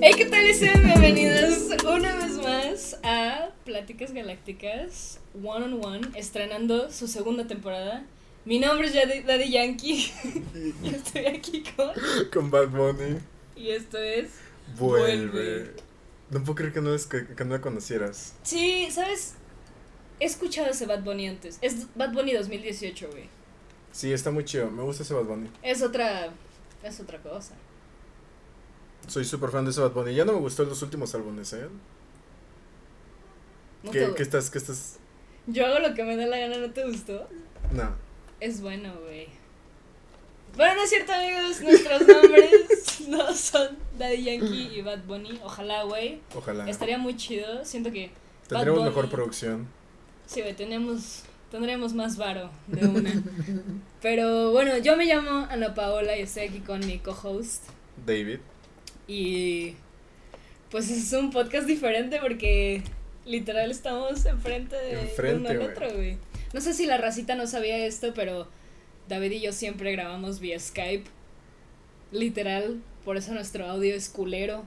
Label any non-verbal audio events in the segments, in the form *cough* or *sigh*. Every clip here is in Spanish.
Hey, ¿qué tal? Y sean bienvenidos una vez más a Pláticas Galácticas One on One, estrenando su segunda temporada. Mi nombre es Daddy, Yankee. y *laughs* estoy aquí con. Con Bad Bunny. Y esto es. Vuelve. Vuelve. No puedo creer que no, es, que, que no la conocieras. Sí, ¿sabes? He escuchado ese Bad Bunny antes. Es Bad Bunny 2018, güey. Sí, está muy chido. Me gusta ese Bad Bunny. Es otra. Es otra cosa. Soy súper fan de ese Bad Bunny. Ya no me gustó los últimos álbumes, ¿eh? No ¿Qué, qué estás? ¿Qué estás? Yo hago lo que me da la gana, ¿no te gustó? No. Es bueno, güey. Bueno, no es cierto, amigos. Nuestros nombres *laughs* no son Daddy Yankee y Bad Bunny. Ojalá, güey. Ojalá. Estaría muy chido. Siento que. Bunny- mejor producción. Sí, güey, tenemos. Tendremos más varo de una. *laughs* Pero bueno, yo me llamo Ana Paola y estoy aquí con mi co-host. David. Y. Pues es un podcast diferente porque literal estamos enfrente de, Enfrente, uno al otro, güey. No sé si la racita no sabía esto, pero David y yo siempre grabamos vía Skype. Literal, por eso nuestro audio es culero.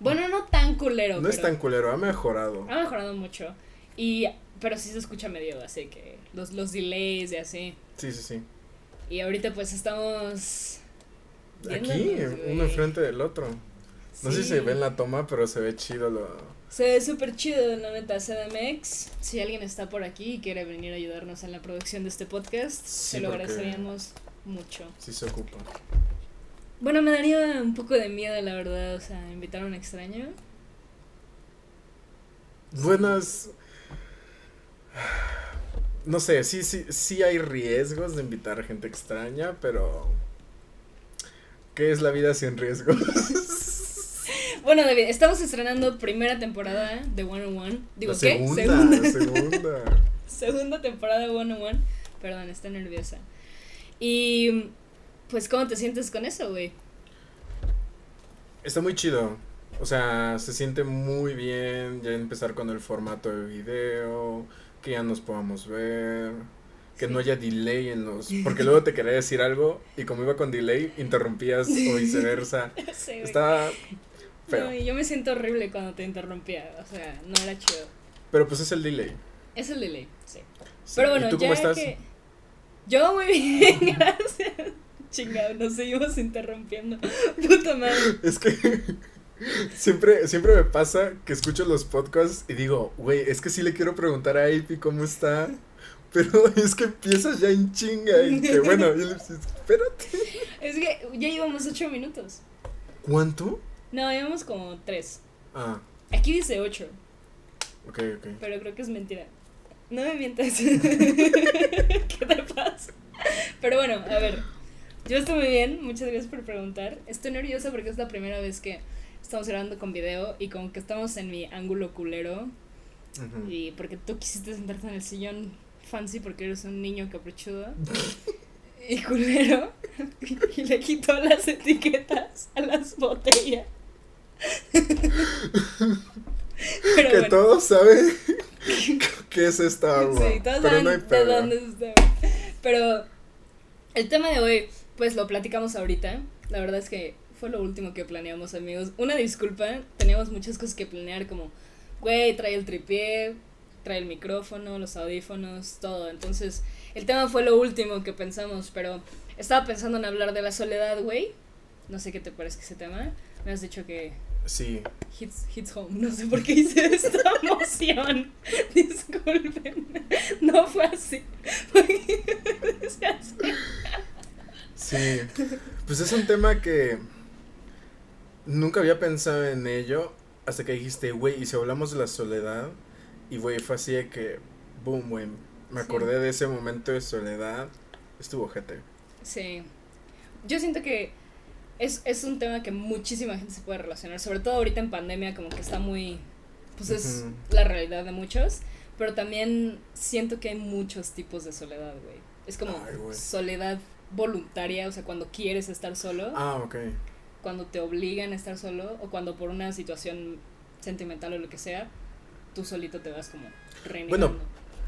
Bueno, no tan culero, No es tan culero, ha mejorado. ha mejorado mucho. Y pero sí se escucha medio así que los, los delays y así. Sí, sí, sí. Y ahorita pues estamos Aquí, uno enfrente del otro. No sé si se ve en la toma, pero se ve chido lo. Se ve súper chido, la neta, CDMX. Si alguien está por aquí y quiere venir a ayudarnos en la producción de este podcast, Sí, se lo agradeceríamos mucho. Sí se ocupa. Bueno, me daría un poco de miedo, la verdad, o sea, invitar a un extraño. Buenas. No sé, sí, sí, sí hay riesgos de invitar a gente extraña, pero. ¿Qué es la vida sin riesgos? *laughs* Bueno, David, estamos estrenando primera temporada de One on One. Digo, La ¿qué? segunda, Segunda. segunda. *laughs* Segunda temporada de One on One. Perdón, estoy nerviosa. Y, pues, ¿cómo te sientes con eso, güey? Está muy chido. O sea, se siente muy bien ya empezar con el formato de video, que ya nos podamos ver, que no haya delay en los... Porque luego te quería decir algo y como iba con delay, interrumpías o viceversa. *laughs* Sí, No, feo. yo me siento horrible cuando te interrumpía. O sea, no era chido. Pero pues es el delay. Es el delay, sí. Sí. Pero bueno, ¿Y tú ya cómo estás? que. Yo muy bien, *laughs* gracias. Chingado, nos seguimos interrumpiendo. *laughs* Puta madre. Es que siempre, siempre me pasa que escucho los podcasts y digo, güey, es que sí le quiero preguntar a Api cómo está. *laughs* Pero es que empiezas ya en chinga y que bueno, y le dices, espérate. *laughs* Es que ya llevamos ocho minutos. ¿Cuánto? No, llevamos como tres. Ah, Aquí dice ocho, ok, ok. pero creo que es mentira. No me mientas. *laughs* ¿Qué te pasa? Pero bueno, a ver. Yo estoy muy bien, muchas gracias por preguntar. Estoy nerviosa porque es la primera vez que estamos grabando con video y como que estamos en mi ángulo culero. Ujú. Y porque tú quisiste sentarte en el sillón fancy porque eres un niño caprichudo *laughs* y culero. Y le quitó las etiquetas a las botellas. *laughs* Pero que bueno. todos saben *laughs* qué es esta agua. Sí, todos pero saben no hay de dónde es esta- Pero el tema de hoy, pues lo platicamos ahorita. La verdad es que fue lo último que planeamos, amigos. Una disculpa, teníamos muchas cosas que planear, como, güey, trae el tripié, trae el micrófono, los audífonos, todo. Entonces, el tema fue lo último que pensamos, pero estaba pensando en hablar de la soledad, güey. No sé qué te parece ese tema. Me has dicho que Sí, hits, hits home. No sé por qué hice esta *laughs* emoción. Disculpen. No fue así. Sí. Pues es un tema que nunca había pensado en ello hasta que dijiste, güey, y si hablamos de la soledad, y güey, fue así de que, boom, güey, me Sí. acordé de ese momento de soledad, estuvo gente. Sí. Yo siento que es, es un tema que muchísima gente se puede relacionar. Sobre todo ahorita en pandemia, como que está muy. Pues es la realidad de muchos. Pero también siento que hay muchos tipos de soledad, güey. Es como Ay, soledad voluntaria, o sea, cuando quieres estar solo. Ah, ok. cuando te obligan a estar solo o cuando por una situación sentimental o lo que sea, tú solito te vas como renegando. Bueno,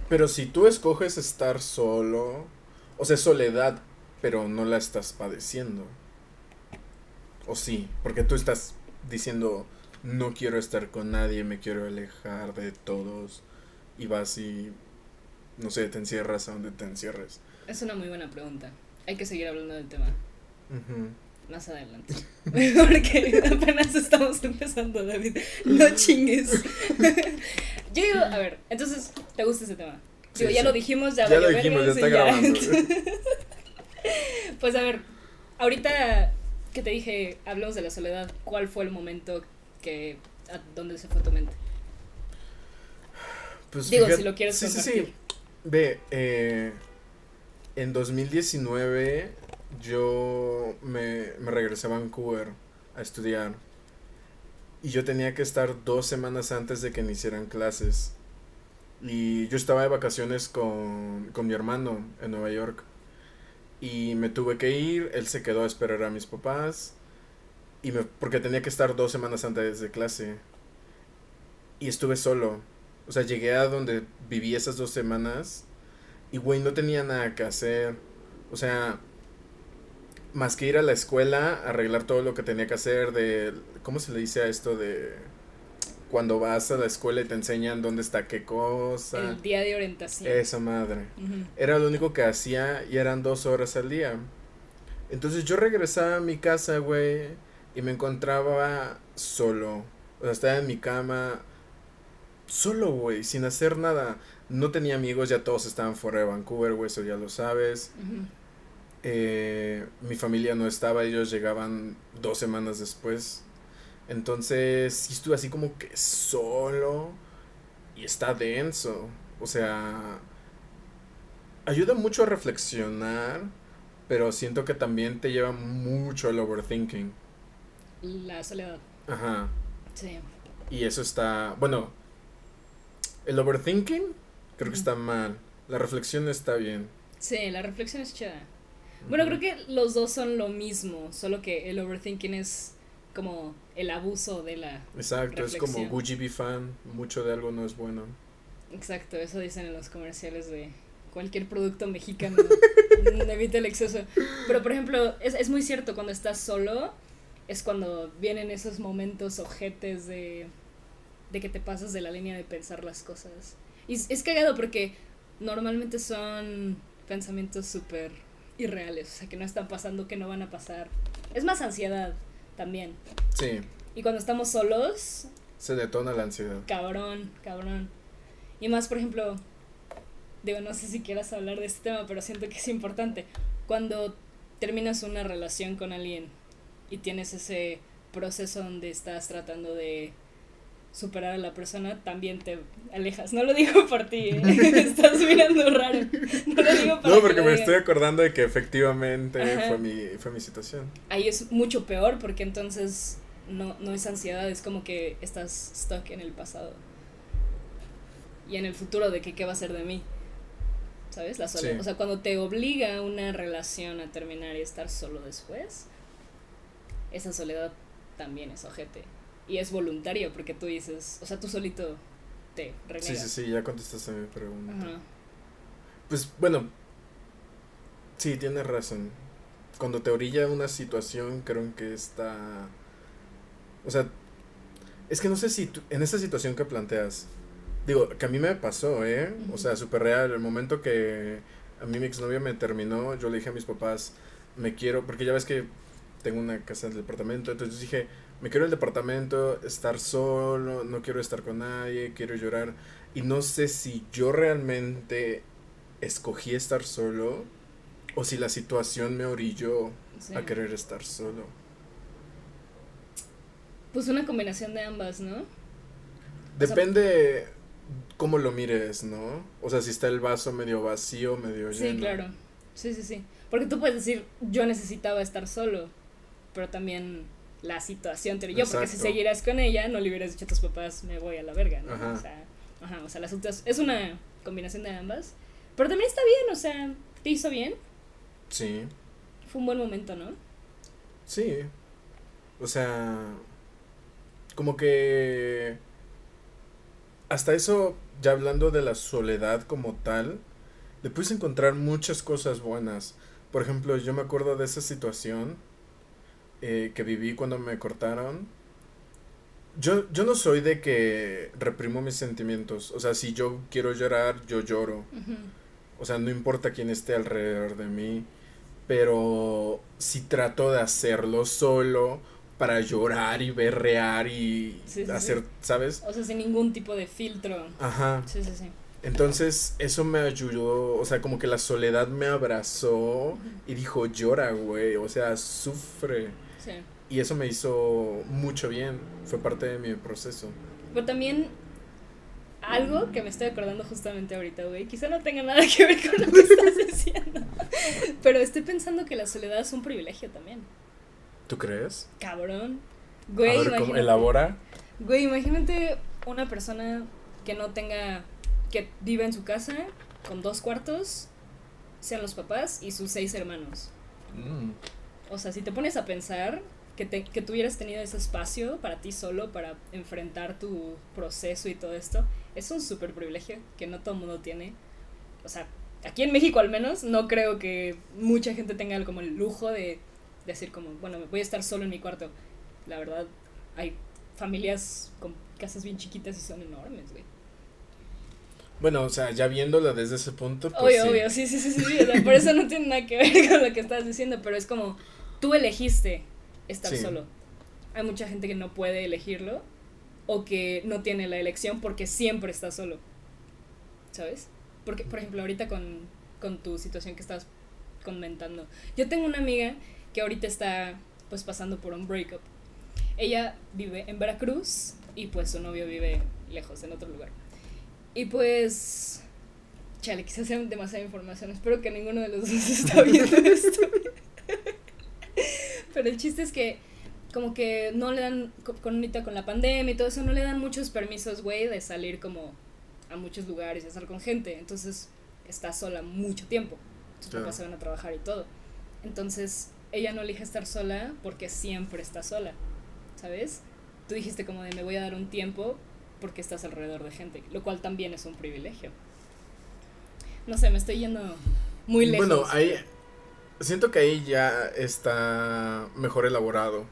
Pero si tú escoges estar solo, o sea, soledad, pero no la estás padeciendo. O sí, porque tú estás diciendo, no quiero estar con nadie, me quiero alejar de todos, y vas y, no sé, te encierras a donde te encierres. Es una muy buena pregunta. Hay que seguir hablando del tema. Ujú. Más adelante. *laughs* Porque apenas estamos empezando, David. No chingues. *laughs* Yo digo, a ver, entonces, ¿te gusta ese tema? Sí, Digo, ya sí. lo dijimos, ya, Ya lo dijimos, ya está grabando. *laughs* Pues a ver, ahorita que te dije, hablamos de la soledad, ¿cuál fue el momento que, a dónde se fue tu mente? Pues Digo, fíjate- si lo quieres Sí, sí, compartir. sí. Ve, eh, en 2019 yo me, me regresé a Vancouver a estudiar y yo tenía que estar dos semanas antes de que iniciaran clases. Y yo estaba de vacaciones con, con mi hermano en Nueva York. Y me tuve que ir, él se quedó a esperar a mis papás. Y me, porque tenía que estar dos semanas antes de clase. Y estuve solo. O sea, llegué a donde viví esas dos semanas. Y, güey, no tenía nada que hacer. O sea, más que ir a la escuela, arreglar todo lo que tenía que hacer de... ¿Cómo se le dice a esto de... Cuando vas a la escuela y te enseñan dónde está qué cosa? El día de orientación. Esa madre. Era lo único que hacía y eran dos horas al día. Entonces yo regresaba a mi casa, güey, y me encontraba solo. O sea, estaba en mi cama, solo, güey, sin hacer nada. No tenía amigos, ya todos estaban fuera de Vancouver, güey, eso ya lo sabes. Ujú. Eh, mi familia no estaba, ellos llegaban dos semanas después. Entonces, sí estuve así como que solo y está denso. O sea, ayuda mucho a reflexionar, pero siento que también te lleva mucho al overthinking. La soledad. Ajá. Sí. Y eso está, bueno, el overthinking creo que está mal. La reflexión está bien. Sí, la reflexión es chida. Bueno, creo que los dos son lo mismo, solo que el overthinking es como el abuso de la... Exacto, es como. Gucci be fan, mucho de algo no es bueno. Exacto, eso dicen en los comerciales de cualquier producto mexicano. *laughs* Evita el exceso. Pero, por ejemplo, es, es muy cierto, cuando estás solo, es cuando vienen esos momentos ojetes de, de que te pasas de la línea de pensar las cosas. Y es, es cagado porque normalmente son pensamientos súper irreales, o sea, que no están pasando, que no van a pasar. Es más ansiedad también. Sí, Y cuando estamos solos, se detona la ansiedad. Cabrón, cabrón. Y más, por ejemplo, digo, no sé si quieras hablar de este tema, pero siento que es importante. Cuando terminas una relación con alguien y tienes ese proceso donde estás tratando de superar a la persona, también te alejas. No lo digo por ti, ¿eh? *laughs* estás mirando raro. No lo digo para No, que porque me estoy acordando de que efectivamente Ajá. fue mi, fue mi situación. Ahí es mucho peor porque entonces no, no es ansiedad, es como que estás stuck en el pasado. Y en el futuro de que qué va a ser de mí. ¿Sabes? La soledad. Sí. O sea, cuando te obliga una relación a terminar y estar solo después, esa soledad también es ojete. Y es voluntario porque tú dices, o sea, tú solito te Sí, renegas. sí, sí, ya contestaste mi pregunta. Ajá. Pues bueno, sí, tienes razón. Cuando te orilla una situación, creo que está... O sea, es que no sé si tú- en esa situación que planteas, digo, que a mí me pasó, ¿eh? O sea, súper real. El momento que a mí mi exnovia me terminó, yo le dije a mis papás, me quiero, porque ya ves que tengo una casa en el departamento, entonces dije, me quiero el departamento, estar solo, no quiero estar con nadie, quiero llorar. Y no sé si yo realmente escogí estar solo o si la situación me orilló Sí. a querer estar solo. Pues una combinación de ambas, ¿no? sea, Depende cómo lo mires, ¿no? O sea, si está el vaso medio vacío, medio lleno. Sí, claro. Sí, sí, sí. Porque tú puedes decir, yo necesitaba estar solo, pero también la situación te yo, porque si Exacto. seguieras con ella, no le hubieras dicho a tus papás, me voy a la verga, ¿no? Ajá. O sea, ajá, o sea, las otras, es una combinación de ambas, pero también está bien, o sea, te hizo bien, Sí, fue un buen momento, ¿no? sí. O sea, como que hasta eso, ya hablando de la soledad como tal, le puedes encontrar muchas cosas buenas. Por ejemplo, yo me acuerdo de esa situación eh, que viví cuando me cortaron Yo, yo no soy de que reprimo mis sentimientos. O sea, si yo quiero llorar, yo lloro. O sea, no importa quién esté alrededor de mí. Pero si trato de hacerlo solo para llorar y berrear y Sí, sí, hacer, sí. ¿sabes? O sea, sin ningún tipo de filtro. Ajá. Sí, sí, sí. Entonces, eso me ayudó, o sea, como que la soledad me abrazó y dijo, llora, güey, o sea, sufre. Sí. Y eso me hizo mucho bien, fue parte de mi proceso. Pero también algo que me estoy acordando justamente ahorita, güey. Quizá no tenga nada que ver con lo que estás *laughs* diciendo. Pero estoy pensando que la soledad es un privilegio también. ¿Tú crees? Cabrón. A Güey, ver, ¿cómo imagínate. elabora? Güey, imagínate una persona que no tenga. que vive en su casa con dos cuartos, sean los papás y sus seis hermanos. Mm, O sea, si te pones a pensar que, te, que tú hubieras tenido ese espacio para ti solo, para enfrentar tu proceso y todo esto, es un súper privilegio que no todo el mundo tiene. O sea, aquí en México al menos, no creo que mucha gente tenga como el lujo de decir como, bueno, me voy a estar solo en mi cuarto. La verdad, hay familias con casas bien chiquitas y son enormes, güey. Bueno, o sea, ya viéndola desde ese punto, pues obvio, sí. obvio, sí, sí, sí, sí, sí, o sea, por eso no tiene nada que ver *laughs* con lo que estás diciendo, pero es como, tú elegiste estar Sí. solo. Hay mucha gente que no puede elegirlo o que no tiene la elección porque siempre está solo, ¿sabes? Porque, por ejemplo, ahorita con, con tu situación que estabas comentando, yo tengo una amiga que ahorita está pues pasando por un breakup. Ella vive en Veracruz y pues su novio vive lejos, en otro lugar. Y pues Chale, quizás sea demasiada información. Espero que ninguno de los dos *laughs* está viendo esto. Pero el chiste es que, como que no le dan, co- con ahorita con la pandemia y todo eso, no le dan muchos permisos, güey, de salir como a muchos lugares y estar con gente. Entonces, está sola mucho tiempo. Sus Claro. papás se van a trabajar y todo. Entonces, ella no elige estar sola porque siempre está sola. ¿Sabes? Tú dijiste como de me voy a dar un tiempo porque estás alrededor de gente, lo cual también es un privilegio. No sé, me estoy yendo muy lejos. Bueno, ahí siento que ahí ya está mejor elaborado.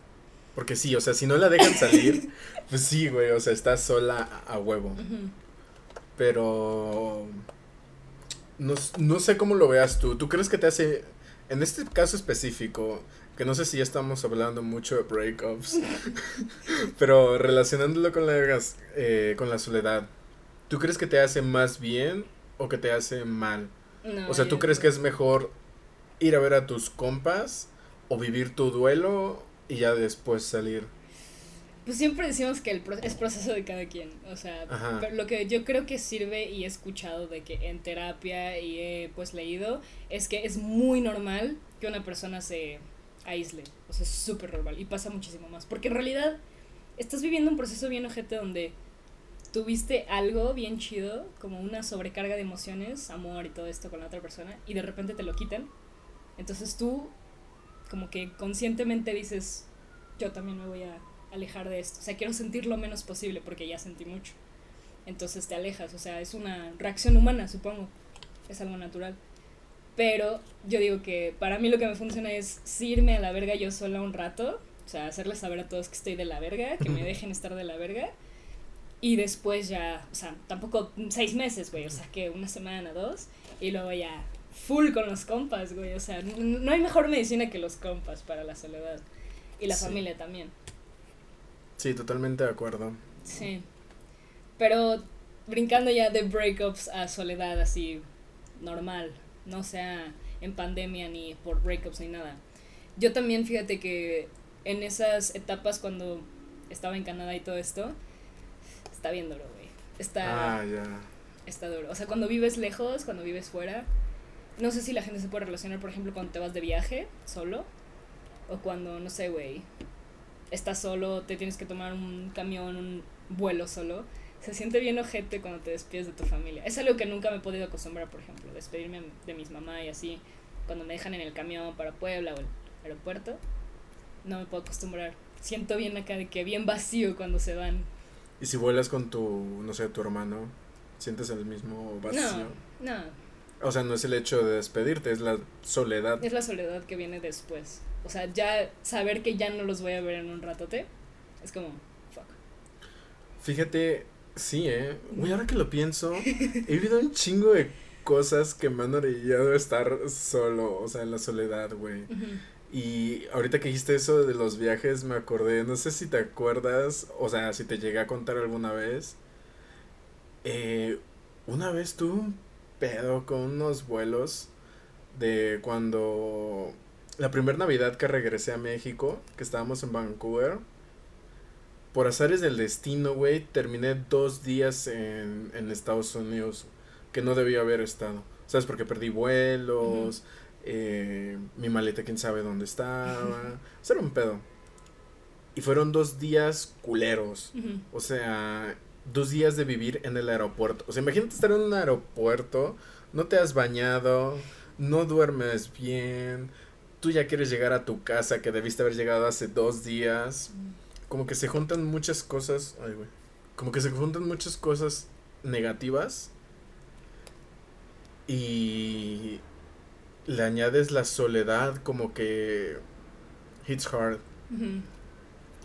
Porque sí, o sea, si no la dejan salir, *laughs* pues sí, güey, o sea, está sola a huevo. Pero no, no sé cómo lo veas tú. ¿Tú crees que te hace, en este caso específico, que no sé si ya estamos hablando mucho de breakups, *laughs* pero relacionándolo con la, eh, con la soledad, ¿tú crees que te hace más bien o que te hace mal? No, O sea, ¿tú crees que es mejor ir a ver a tus compas o vivir tu duelo y ya después salir? Pues siempre decimos que el pro- es proceso de cada quien. O sea, pero lo que yo creo que sirve y he escuchado de que en terapia y he pues leído es que es muy normal que una persona se aísle. O sea, es súper normal y pasa muchísimo más. Porque en realidad estás viviendo un proceso bien ojete donde tuviste algo bien chido, como una sobrecarga de emociones, amor y todo esto con la otra persona, y de repente te lo quitan. Entonces tú, como que conscientemente dices, yo también me voy a alejar de esto. O sea, quiero sentir lo menos posible porque ya sentí mucho. Entonces te alejas, o sea, es una reacción humana, supongo. Es algo natural. Pero yo digo que para mí lo que me funciona es sí irme a la verga yo sola un rato. O sea, hacerles saber a todos que estoy de la verga, que me *laughs* dejen estar de la verga. Y después ya, o sea, tampoco seis meses, güey, o sea, que una semana, dos. Y luego ya full con los compas, güey. O sea, no hay mejor medicina que los compas para la soledad. Y la Sí. familia también. Sí, totalmente de acuerdo. Sí. Pero brincando ya de breakups a soledad así normal, no sea en pandemia ni por breakups ni nada. Yo también fíjate que en esas etapas cuando estaba en Canadá y todo esto, está bien duro, güey. Está, Ah, ya. está duro. O sea, cuando vives lejos, cuando vives fuera, no sé si la gente se puede relacionar, por ejemplo, cuando te vas de viaje solo, o cuando, no sé, güey, estás solo, te tienes que tomar un camión, un vuelo solo. Se siente bien ojete cuando te despides de tu familia. Es algo que nunca me he podido acostumbrar, por ejemplo, despedirme de mis mamá y así, cuando me dejan en el camión para Puebla o el aeropuerto, no me puedo acostumbrar. Siento bien acá de que bien vacío cuando se van. Y si vuelas con tu, no sé, tu hermano, ¿sientes el mismo vacío? No, no, O sea, no es el hecho de despedirte, es la soledad. Es la soledad que viene después. O sea, ya saber que ya no los voy a ver en un ratote es como, fuck. Fíjate, sí, eh. Güey, ahora que lo pienso, *laughs* he vivido un chingo de cosas que me han orillado a estar solo, o sea, en la soledad, güey. Y ahorita que dijiste eso de los viajes, me acordé, no sé si te acuerdas, o sea, si te llegué a contar alguna vez. Eh, una vez tuve un pedo con unos vuelos de cuando la primera Navidad que regresé a México, que estábamos en Vancouver. Por azares del destino, güey, terminé dos días en, en Estados Unidos que no debía haber estado. ¿Sabes? Porque perdí vuelos, eh, mi maleta quién sabe dónde estaba. Eso era un pedo. Y fueron dos días culeros. O sea, dos días de vivir en el aeropuerto. O sea, imagínate estar en un aeropuerto, no te has bañado, no duermes bien, tú ya quieres llegar a tu casa que debiste haber llegado hace dos días. Como que se juntan muchas cosas. Ay, güey. Como que se juntan muchas cosas negativas. Y le añades la soledad como que hits hard.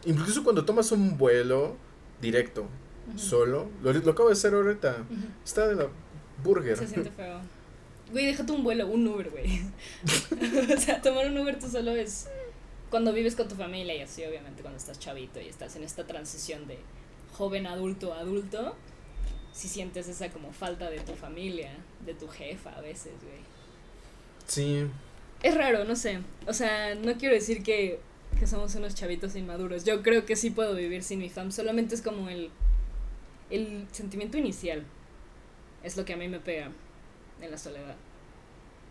Incluso cuando tomas un vuelo directo, solo, lo, acabo de hacer ahorita, está de la burger. Se siente feo. Güey, déjate un vuelo, un Uber, güey. *laughs* o sea, tomar un Uber tú solo es cuando vives con tu familia y así, obviamente, cuando estás chavito y estás en esta transición de joven adulto a adulto, si sientes esa como falta de tu familia, de tu jefa a veces, güey. Sí. Es raro, no sé. O sea, no quiero decir que, que somos unos chavitos inmaduros. Yo creo que sí puedo vivir sin mi fam. Solamente es como el, el sentimiento inicial. Es lo que a mí me pega en la soledad.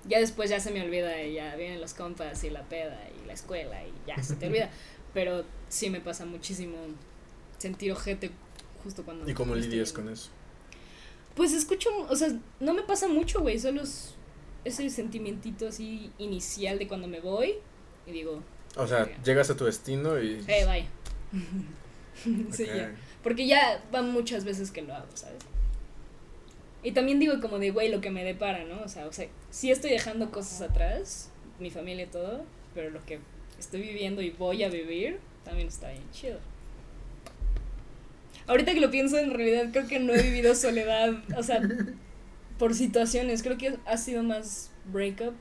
Ya después ya se me olvida y ya vienen los compas y la peda y la escuela y ya se te olvida. *laughs* Pero sí me pasa muchísimo sentir ojete justo cuando... ¿Y cómo lidias con eso? Pues escucho, o sea, no me pasa mucho, güey, solo es ese sentimientito así inicial de cuando me voy y digo... O sea, llegas a tu destino y... Eh, bye. *laughs* *laughs* sí, ya. Porque ya van muchas veces que lo hago, ¿sabes? Y también digo como de, güey, lo que me depara, ¿no? O sea, o sea, sí estoy dejando cosas atrás, mi familia y todo, pero lo que estoy viviendo y voy a vivir también está bien chido. Ahorita que lo pienso, en realidad creo que no he vivido *laughs* soledad, o sea, por situaciones. Creo que ha sido más breakup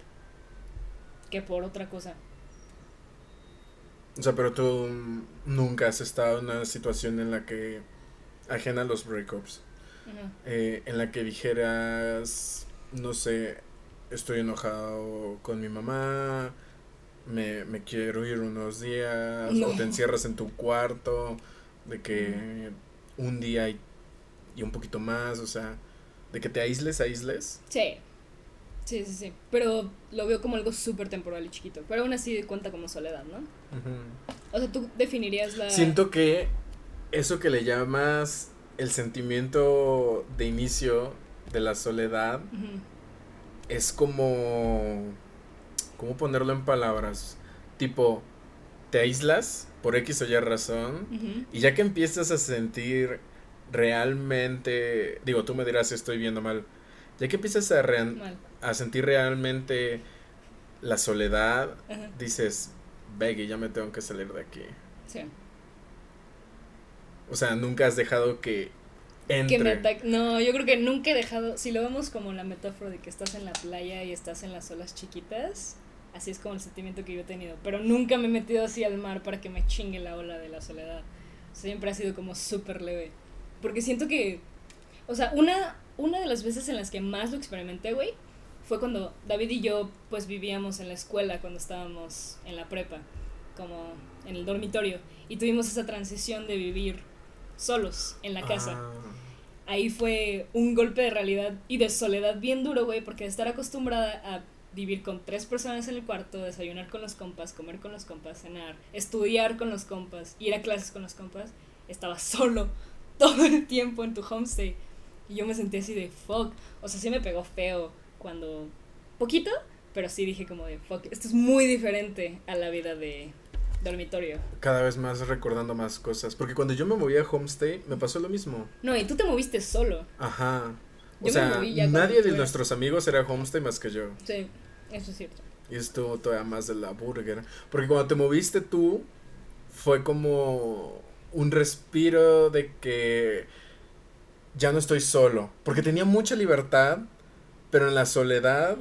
que por otra cosa. O sea, pero tú nunca has estado en una situación en la que, ajena a los breakups, eh, en la que dijeras, no sé, estoy enojado con mi mamá, me, me quiero ir unos días, o te encierras en tu cuarto, de que un día y, y un poquito más, o sea, ¿De que te aísles, aísles? Sí. Sí, sí, sí. Pero lo veo como algo súper temporal y chiquito. Pero aún así cuenta como soledad, ¿no? O sea, tú definirías la... Siento que eso que le llamas el sentimiento de inicio de la soledad es como... ¿Cómo ponerlo en palabras? Tipo, te aíslas por X o Y razón y ya que empiezas a sentir realmente, digo, tú me dirás si estoy viendo mal, ya que empiezas a, a sentir realmente la soledad, dices, Beggy, ya me tengo que salir de aquí. Sí. O sea, nunca has dejado que entre. no, yo creo que nunca he dejado, si lo vemos como la metáfora de que estás en la playa y estás en las olas chiquitas, así es como el sentimiento que yo he tenido, pero nunca me he metido así al mar para que me chingue la ola de la soledad. Siempre ha sido como súper leve. Porque siento que, o sea, una, una de las veces en las que más lo experimenté, güey, fue cuando David y yo, pues, vivíamos en la escuela cuando estábamos en la prepa, como en el dormitorio, y tuvimos esa transición de vivir solos en la casa. Ah. Ahí fue un golpe de realidad y de soledad bien duro, güey, porque de estar acostumbrada a vivir con tres personas en el cuarto, desayunar con los compas, comer con los compas, cenar, estudiar con los compas, ir a clases con los compas, estaba solo *laughs* todo el tiempo en tu homestay. Y yo me sentí así de fuck. O sea, sí me pegó feo cuando. Poquito, pero sí dije como de fuck. Esto es muy diferente a la vida de dormitorio. Cada vez más recordando más cosas. Porque cuando yo me moví a homestay, me pasó lo mismo. No, y tú te moviste solo. Ajá. O sea, nadie de nuestros amigos era homestay más que yo. Sí, eso es cierto. Y estuvo todavía más de la burger. Porque cuando te moviste tú, fue como un respiro de que ya no estoy solo. Porque tenía mucha libertad, pero en la soledad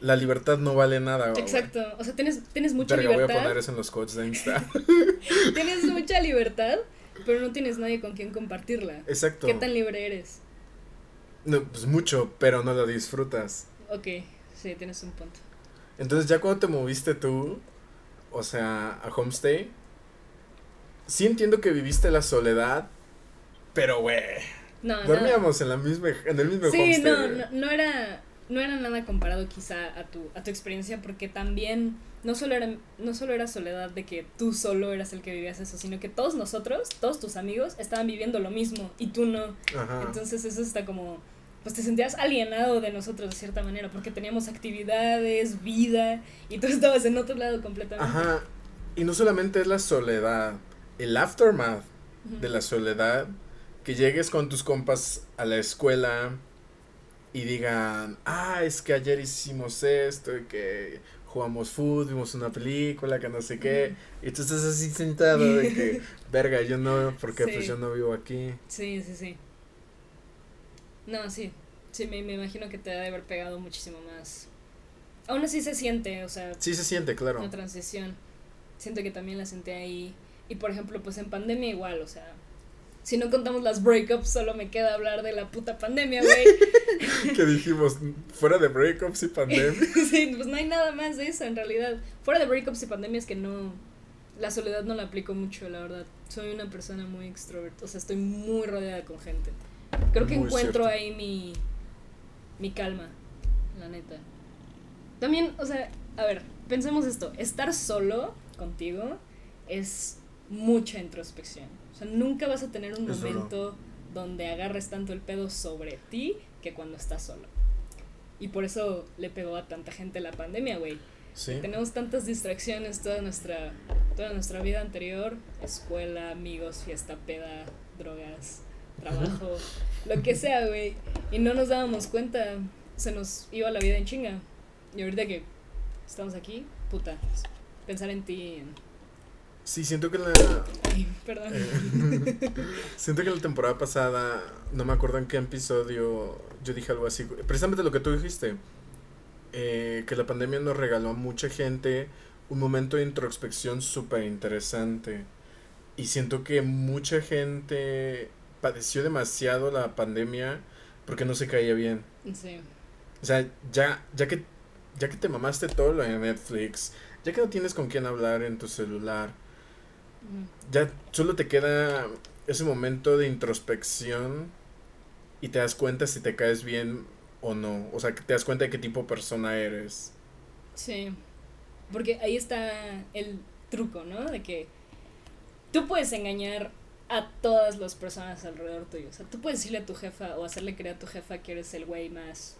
la libertad no vale nada. Exacto. O sea, tienes, tienes mucha Verga, libertad. voy a poner eso en los codes de Insta. *laughs* tienes mucha libertad, pero no tienes nadie con quien compartirla. Exacto. ¿Qué tan libre eres? No, pues mucho, pero no lo disfrutas. Ok, sí, tienes un punto. Entonces ya cuando te moviste tú, o sea, a Homestay, sí entiendo que viviste la soledad, pero güey, No, no. dormíamos en la misma, en el mismo Sí, no, no, no era, no era nada comparado quizá a tu, a tu experiencia, porque también no solo, era, no solo era soledad de que tú solo eras el que vivías eso, sino que todos nosotros, todos tus amigos, estaban viviendo lo mismo y tú no. Ajá. Entonces eso está como, pues te sentías alienado de nosotros de cierta manera, porque teníamos actividades, vida, y tú estabas en otro lado completamente. Ajá. Y no solamente es la soledad, el aftermath de la soledad, que llegues con tus compas a la escuela y digan, ah, es que ayer hicimos esto y que jugamos fútbol, vimos una película, que no sé qué, y tú estás así sentado de que, *laughs* verga, yo no, porque Sí. pues yo no vivo aquí. Sí, sí, sí. No, sí. Sí, me, me imagino que te ha de haber pegado muchísimo más. Aún así se siente, o sea, Sí se siente, claro. una transición. Siento que también la senté ahí. Y por ejemplo, pues en pandemia igual, o sea, si no contamos las breakups, solo me queda hablar de la puta pandemia, güey. *laughs* que dijimos, fuera de breakups y pandemia. *laughs* sí, pues no hay nada más de eso en realidad. Fuera de breakups y pandemias que no. La soledad no la aplico mucho, la verdad. Soy una persona muy extrovertida, o sea, estoy muy rodeada con gente. Creo que Muy encuentro cierto. ahí mi, mi calma, la neta. También, o sea, a ver, pensemos esto, estar solo contigo es mucha introspección. O sea, nunca vas a tener un Es duro. momento donde agarres tanto el pedo sobre ti que cuando estás solo. Y por eso le pegó a tanta gente la pandemia, güey. Sí. Tenemos tantas distracciones toda nuestra, toda nuestra vida anterior, escuela, amigos, fiesta, peda, drogas, trabajo, lo que sea, güey. Y no nos dábamos cuenta, se nos iba la vida en chinga. Y ahorita que estamos aquí, puta, pensar en ti, en... Sí, siento que la, Ay, perdón. Eh, *laughs* Siento que la temporada pasada, no me acuerdo en qué episodio, yo dije algo así, precisamente lo que tú dijiste, eh, que la pandemia nos regaló a mucha gente un momento de introspección súper interesante. Y siento que mucha gente padeció demasiado la pandemia porque no se caía bien. Sí. O sea, ya, ya que ya que te mamaste todo lo de Netflix, ya que no tienes con quién hablar en tu celular. Ya solo te queda ese momento de introspección y te das cuenta si te caes bien o no. O sea, que te das cuenta de qué tipo de persona eres. Sí, porque ahí está el truco, ¿no? De que tú puedes engañar a todas las personas alrededor tuyo. O sea, tú puedes decirle a tu jefa o hacerle creer a tu jefa que eres el güey más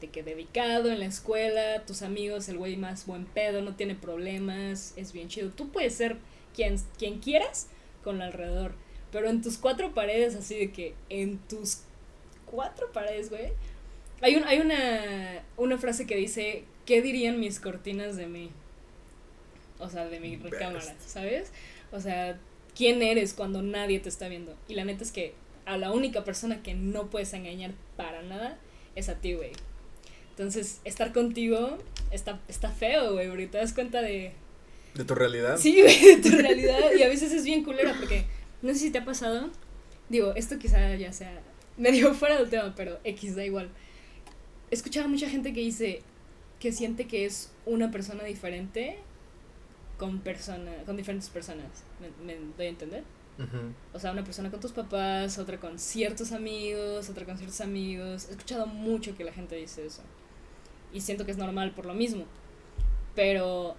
de que dedicado en la escuela, tus amigos, el güey más buen pedo, no tiene problemas, es bien chido. Tú puedes ser quien, quien quieras con alrededor, pero en tus cuatro paredes, así de que en tus cuatro paredes, güey, hay, un, hay una, una frase que dice, ¿qué dirían mis cortinas de mí? O sea, de mi recámara, ¿sabes? O sea, ¿quién eres cuando nadie te está viendo? Y la neta es que a la única persona que no puedes engañar para nada es a ti, güey. Entonces, estar contigo está, está feo, güey, porque te das cuenta de... ¿De tu realidad? Sí, de tu realidad. Y a veces es bien culera porque, no sé si te ha pasado, digo, esto quizá ya sea medio *laughs* fuera del tema, pero X da igual. He escuchado a mucha gente que dice que siente que es una persona diferente con persona, con diferentes personas. ¿Me, me doy a entender? O sea, una persona con tus papás, otra con ciertos amigos, otra con ciertos amigos. He escuchado mucho que la gente dice eso. Y siento que es normal por lo mismo. Pero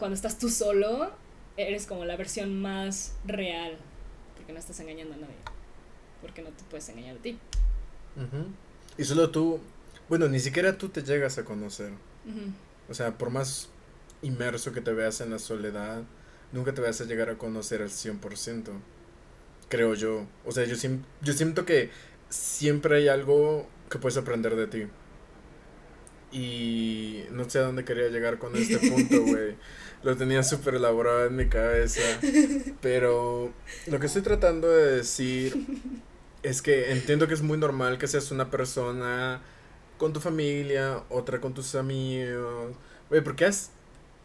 cuando estás tú solo, eres como la versión más real. Porque no estás engañando a nadie. Porque no te puedes engañar a ti. Y solo tú, bueno, ni siquiera tú te llegas a conocer. O sea, por más inmerso que te veas en la soledad, nunca te vas a llegar a conocer al 100%. Creo yo. O sea, yo, yo siento que siempre hay algo que puedes aprender de ti. Y no sé a dónde quería llegar con este punto, *laughs* güey. Lo tenía súper elaborado en mi cabeza. *laughs* Pero lo que estoy tratando de decir es que entiendo que es muy normal que seas una persona con tu familia, otra con tus amigos. Güey, porque has,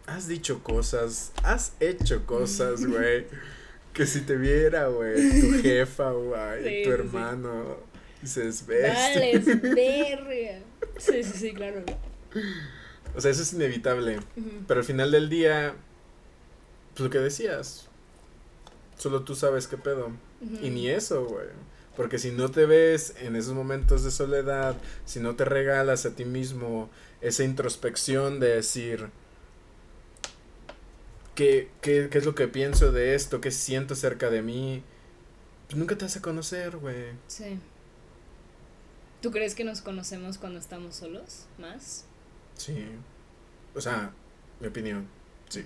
has dicho cosas, has hecho cosas, *laughs* güey. que si te viera, güey, tu jefa, güey, tu hermano, dices, ves. Dale, verga. Sí, sí, sí, claro. *laughs* O sea, eso es inevitable. Pero al final del día, pues lo que decías, solo tú sabes qué pedo. Y ni eso, güey. Porque si no te ves en esos momentos de soledad, si no te regalas a ti mismo esa introspección de decir, ¿qué, qué, qué es lo que pienso de esto? ¿Qué siento cerca de mí? Pues nunca te vas a conocer, güey. Sí. ¿Tú crees que nos conocemos cuando estamos solos? ¿Más? Sí. O sea, mi opinión, sí.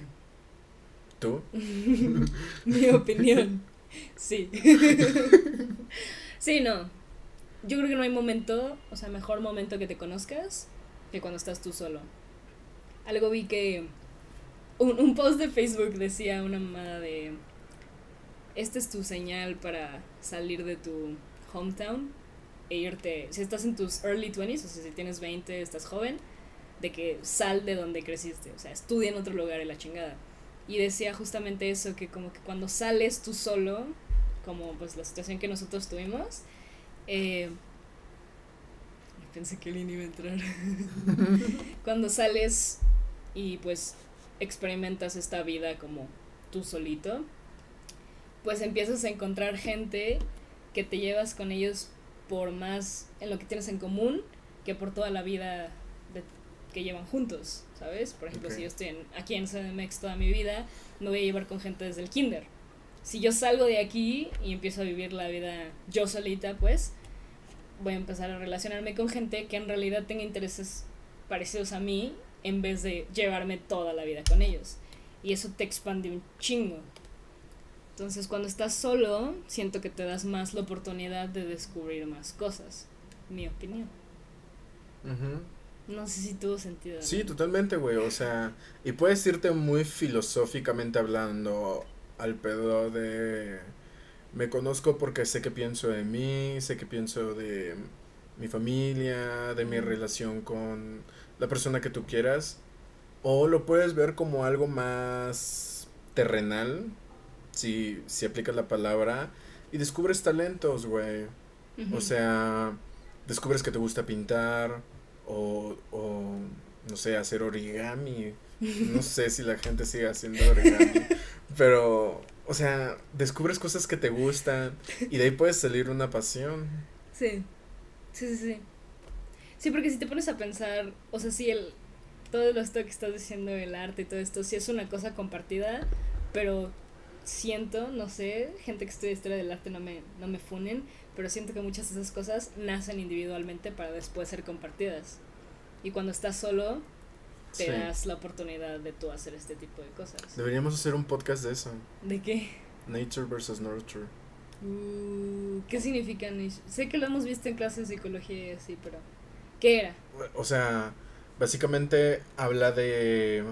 ¿Tú? *laughs* mi opinión, sí. sí, no. Yo creo que no hay momento, o sea, mejor momento que te conozcas que cuando estás tú solo. Algo vi que un, un post de Facebook decía una mamada de, esta es tu señal para salir de tu hometown e irte, si estás en tus early 20s, o sea, si tienes 20, estás joven, de que sal de donde creciste, o sea, estudia en otro lugar en la chingada. Y decía justamente eso, que como que cuando sales tú solo, como pues la situación que nosotros tuvimos, eh, pensé que Lini iba a entrar. *laughs* cuando sales y pues experimentas esta vida como tú solito, pues empiezas a encontrar gente que te llevas con ellos por más en lo que tienes en común que por toda la vida que llevan juntos, ¿sabes? Por ejemplo, si yo estoy aquí en CDMX toda mi vida, me voy a llevar con gente desde el kinder. Si yo salgo de aquí y empiezo a vivir la vida yo solita, pues voy a empezar a relacionarme con gente que en realidad tenga intereses parecidos a mí en vez de llevarme toda la vida con ellos. Y eso te expande un chingo. Entonces cuando estás solo, siento que te das más la oportunidad de descubrir más cosas. Mi opinión. No sé si tuvo sentido. Sí, totalmente, güey. O sea, y puedes irte muy filosóficamente hablando al pedo de... Me conozco porque sé que pienso de mí, sé que pienso de mi familia, de mi relación con la persona que tú quieras. O lo puedes ver como algo más terrenal, si, si aplicas la palabra, y descubres talentos, güey. O sea, descubres que te gusta pintar, o, o no sé, hacer origami. No sé si la gente sigue haciendo origami. *laughs* pero, o sea, descubres cosas que te gustan y de ahí puedes salir una pasión. Sí, sí, sí, sí. Sí, porque si te pones a pensar, o sea, si el, todo esto que estás diciendo, el arte y todo esto, sí es una cosa compartida, pero siento, no sé, gente que estudia historia del arte no me, no me funen, pero siento que muchas de esas cosas nacen individualmente para después ser compartidas. Y cuando estás solo, te das la oportunidad de tú hacer este tipo de cosas. Deberíamos hacer un podcast de eso. ¿De qué? Nature versus nurture. Uh, ¿Qué significa nature? Sé que lo hemos visto en clases de psicología y así, pero ¿qué era? O sea, básicamente habla de,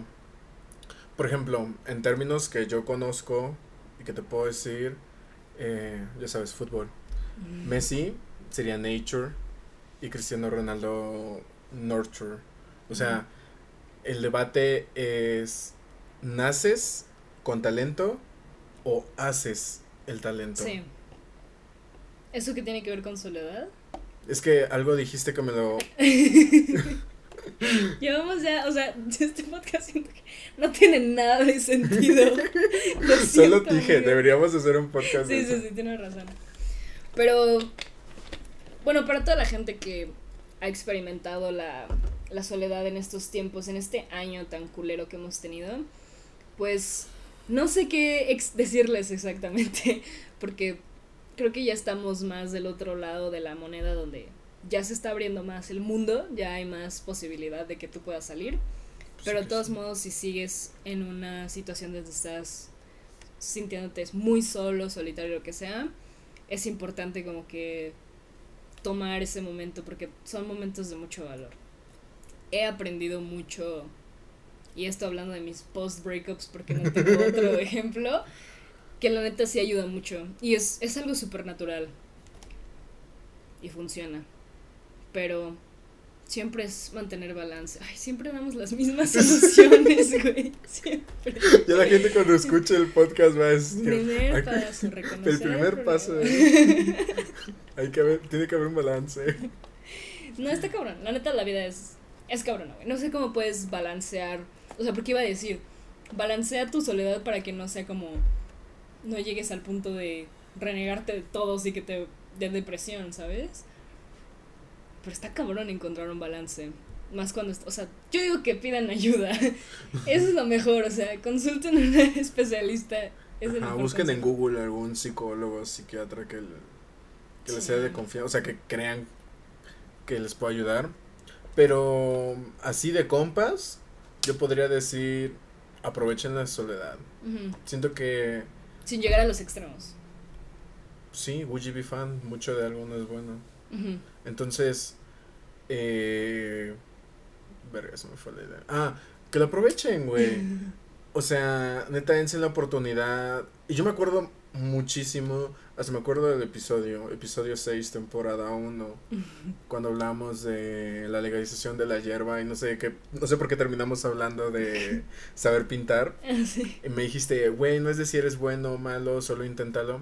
por ejemplo, en términos que yo conozco y que te puedo decir, eh, ya sabes, fútbol. Messi sería Nature y Cristiano Ronaldo Nurture. O sea, el debate es, ¿naces con talento o haces el talento? Sí. ¿Eso que tiene que ver con soledad? Es que algo dijiste que me lo... *laughs* *laughs* Llevamos ya, o sea, *laughs* este podcast siento que no tiene nada de sentido. *laughs* Solo dije, deberíamos hacer un podcast. Sí, sí, sí, tienes razón. Pero, bueno, para toda la gente que ha experimentado la, la soledad en estos tiempos, en este año tan culero que hemos tenido, pues no sé qué decirles exactamente, porque creo que ya estamos más del otro lado de la moneda donde ya se está abriendo más el mundo, ya hay más posibilidad de que tú puedas salir, pues pero de todos modos si sigues en una situación donde estás sintiéndote muy solo, solitario, lo que sea, es importante como que tomar ese momento porque son momentos de mucho valor. He aprendido mucho y esto hablando de mis post-breakups porque no tengo *laughs* otro ejemplo, que la neta sí ayuda mucho. Y es, es algo súper natural. Y funciona. Pero siempre es mantener balance. Ay, siempre damos las mismas *laughs* soluciones, güey. Siempre. Ya la gente cuando escuche el podcast va a decir. Primer paso, *laughs* reconocer. El primer paso. *laughs* Hay que haber, tiene que haber un balance. No, está cabrón. La neta, la vida es, es cabrona, güey. No sé cómo puedes balancear. O sea, porque iba a decir, balancea tu soledad para que no sea como. No llegues al punto de renegarte de todos y que te dé depresión, ¿sabes? Pero está cabrón encontrar un balance. Más cuando, o sea, yo digo que pidan *laughs* ayuda. Eso es lo mejor, o sea, consulten a un *laughs* especialista. Es Ajá, busquen en. Google algún psicólogo, psiquiatra que, le- que les sea de confianza, o sea, que crean que les pueda ayudar. Pero así de compas, yo podría decir, aprovechen la soledad. Siento que, Sin llegar a los extremos. sí, Would be fan, mucho de algo no es bueno. Entonces, eh... Verga, se me fue la idea. Ah, que lo aprovechen, güey. *laughs* O sea, neta, dense la oportunidad. Y yo me acuerdo muchísimo, hasta me acuerdo del episodio, episodio 6, temporada 1, *laughs* cuando hablamos de la legalización de la hierba y no sé qué, no sé por qué terminamos hablando de *laughs* saber pintar. Ah, sí. Y me dijiste, güey, no es decir eres bueno o malo, solo inténtalo.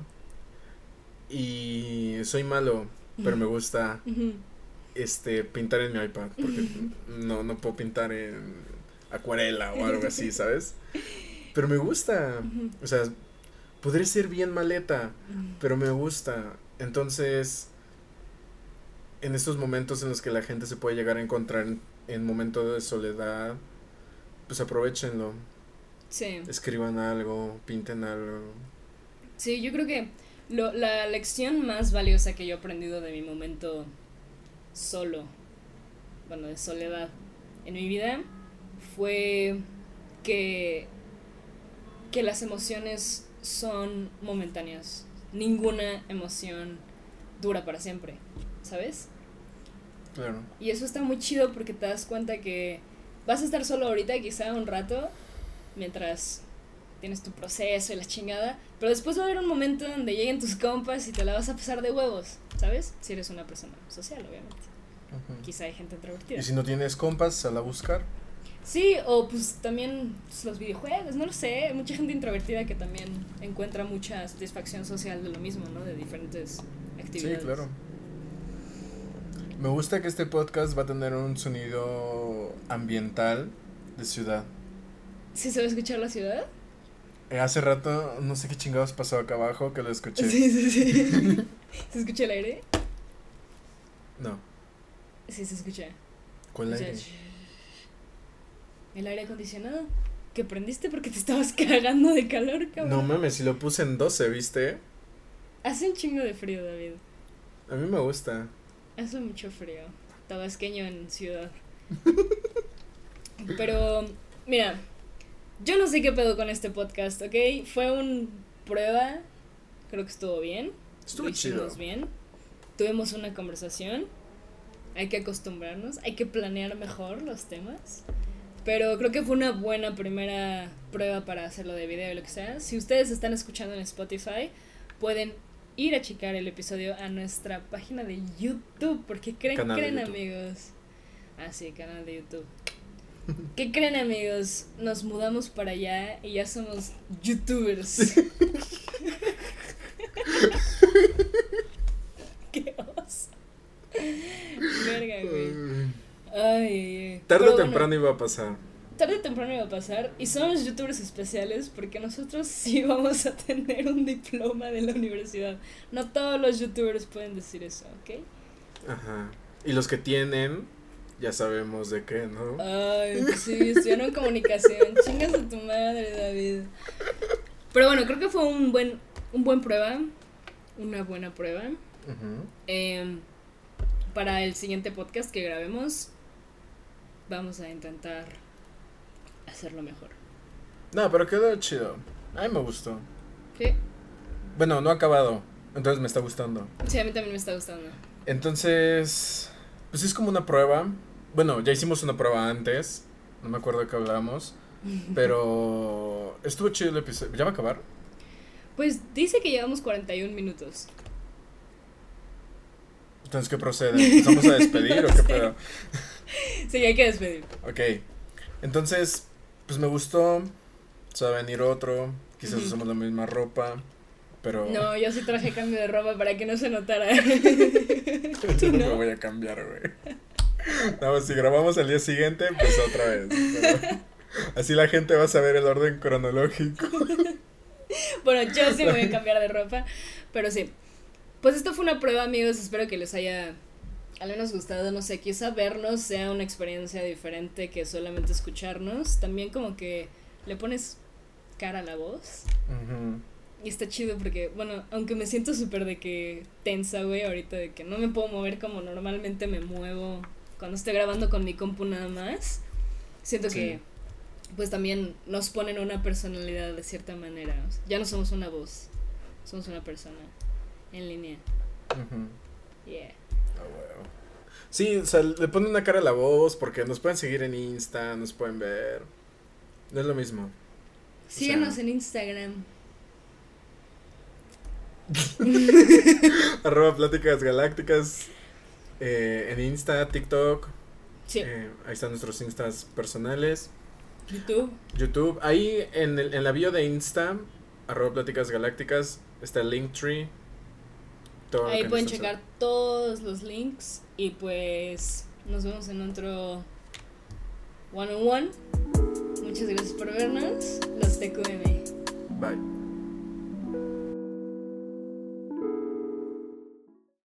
Y soy malo, pero me gusta este pintar en mi iPad porque no no puedo pintar en acuarela o algo así, *laughs* ¿sabes? Pero me gusta. O sea, podría ser bien maleta, pero me gusta. Entonces, en estos momentos en los que la gente se puede llegar a encontrar en, en momentos de soledad, pues aprovechenlo. Sí. Escriban algo, pinten algo. Sí, yo creo que lo, la lección más valiosa que yo he aprendido de mi momento solo, bueno, de soledad en mi vida, fue que, que las emociones son momentáneas. Ninguna emoción dura para siempre, ¿sabes? Claro. Y eso está muy chido porque te das cuenta que vas a estar solo ahorita, quizá un rato, mientras tienes tu proceso y la chingada, pero después va a haber un momento donde lleguen tus compas y te la vas a pasar de huevos, ¿sabes? Si eres una persona social, obviamente. Quizá hay gente introvertida. Y si no tienes compas, sal a buscar. Sí, o pues también pues, los videojuegos, no lo sé, mucha gente introvertida que también encuentra mucha satisfacción social de lo mismo, ¿no? De diferentes actividades. Sí, claro. Me gusta que este podcast va a tener un sonido ambiental de ciudad. ¿Sí se va a escuchar la ciudad? Eh, hace rato, no sé qué chingados pasó acá abajo, que lo escuché. Sí, sí, sí. *laughs* ¿Se escucha el aire? No, Sí, se escucha. ¿cuál O sea, aire? El aire acondicionado. Que prendiste porque te estabas *laughs* cagando de calor, No cabrón. mames, si lo puse en 12, ¿viste? Hace un chingo de frío, David. A mí me gusta. Hace mucho frío. Tabasqueño en ciudad. *laughs* Pero, mira, yo no sé qué pedo con este podcast, ¿ok? Fue un prueba. Creo que estuvo bien. Estuvo chido. bien. Tuvimos una conversación. Hay que acostumbrarnos. Hay que planear mejor los temas. Pero creo que fue una buena primera prueba para hacerlo de video y lo que sea. Si ustedes están escuchando en Spotify, pueden ir a checar el episodio a nuestra página de YouTube. Porque creen, Canal creen amigos. Ah, sí, canal de YouTube. ¿Qué creen amigos? Nos mudamos para allá y ya somos youtubers. *laughs* Qué oso. Verga, güey. Ay, ay, ay. Tarde o bueno, temprano iba a pasar. tarde o temprano iba a pasar. Y somos youtubers especiales porque nosotros sí vamos a tener un diploma de la universidad. No todos los youtubers pueden decir eso, ¿ok? Ajá. Y los que tienen, ya sabemos de qué, ¿no? Ay, pues sí, estudiaron comunicación. *laughs* Chingas a tu madre, David. Pero bueno, creo que fue un buen, un buen prueba. Una buena prueba. Em, para el siguiente podcast que grabemos, vamos a intentar hacerlo mejor. No, pero quedó chido. A mí me gustó. ¿Sí? Bueno, no ha acabado. Entonces me está gustando. Sí, a mí también me está gustando. Entonces, pues es como una prueba. Bueno, ya hicimos una prueba antes. No me acuerdo de qué hablamos. *laughs* Pero estuvo chido el episodio. ¿Ya va a acabar? Pues dice que llevamos 41 minutos. Entonces, ¿qué procede? ¿Empezamos a despedir o *laughs* qué pedo? Sí, hay que despedir. Ok. Entonces, pues me gustó. O sea, va a venir otro. Quizás Ujú. usamos la misma ropa. Pero. No, yo sí traje cambio de ropa para que no se notara. *laughs* Yo *laughs* no, me voy a cambiar, güey. No, si grabamos al día siguiente, pues otra vez. pero así la gente va a saber el orden cronológico. *laughs* Bueno, yo sí me voy a cambiar de ropa, pero sí. Pues esto fue una prueba, amigos. Espero que les haya al menos gustado. No sé, quizá vernos sea una experiencia diferente que solamente escucharnos. También como que le pones cara a la voz. Ujú. Y está chido porque, bueno, aunque me siento súper de que tensa, güey, ahorita de que no me puedo mover como normalmente me muevo cuando estoy grabando con mi compu nada más. Siento Sí. que, pues también nos ponen una personalidad de cierta manera. O sea, ya no somos una voz, somos una persona en línea. Yeah. Ah. Sí, o sea, le ponen una cara a la voz porque nos pueden seguir en Insta, nos pueden ver. No es lo mismo. Síguenos en Instagram. *laughs* Arroba Pláticas Galácticas eh, en Insta, TikTok. Sí, eh, ahí están nuestros Instas personales. YouTube. YouTube. Ahí en, el, en la bio de Insta, arroba Pláticas Galácticas, está el Linktree. Todo Ahí pueden checar todos los links y pues nos vemos en otro one on one. Muchas gracias por vernos. Los TQM. Bye.